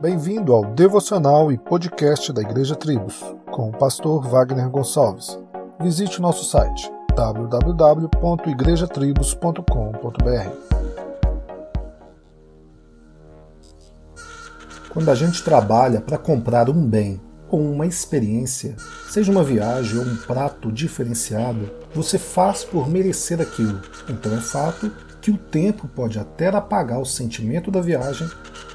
Bem-vindo ao devocional e podcast da Igreja Tribos, com o pastor Wagner Gonçalves. Visite o nosso site www.igrejatribos.com.br. Quando a gente trabalha para comprar um bem ou uma experiência, seja uma viagem ou um prato diferenciado, você faz por merecer aquilo. Então é fato que o tempo pode até apagar o sentimento da viagem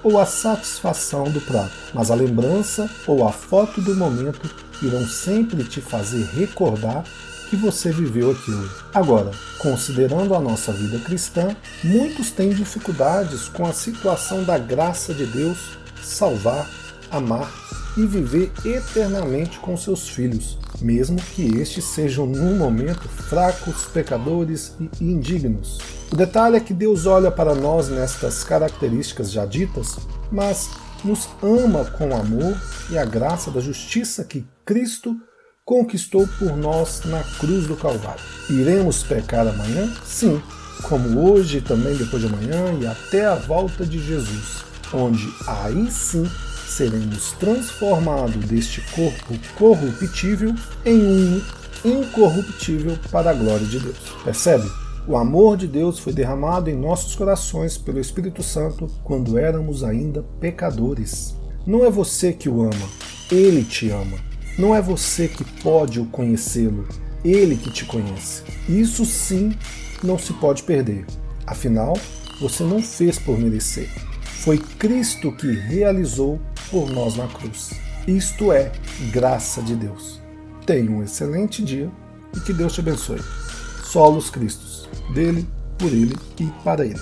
ou a satisfação do prato, mas a lembrança ou a foto do momento irão sempre te fazer recordar que você viveu aquilo. Agora, considerando a nossa vida cristã, muitos têm dificuldades com a situação da graça de Deus salvar, amar e viver eternamente com seus filhos, mesmo que estes sejam num momento fracos, pecadores e indignos. O detalhe é que Deus olha para nós nestas características já ditas, mas nos ama com amor e a graça da justiça que Cristo conquistou por nós na cruz do Calvário. Iremos pecar amanhã? Sim, como hoje, também depois de amanhã e até a volta de Jesus, onde aí sim seremos transformados deste corpo corruptível em um incorruptível para a glória de Deus. Percebe? O amor de Deus foi derramado em nossos corações pelo Espírito Santo quando éramos ainda pecadores. Não é você que o ama, ele te ama. Não é você que pode o conhecê-lo, ele que te conhece. Isso sim não se pode perder. Afinal, você não fez por merecer. Foi Cristo que realizou por nós na cruz. Isto é graça de Deus. Tenha um excelente dia e que Deus te abençoe. Solos Cristos, dele, por ele e para ele.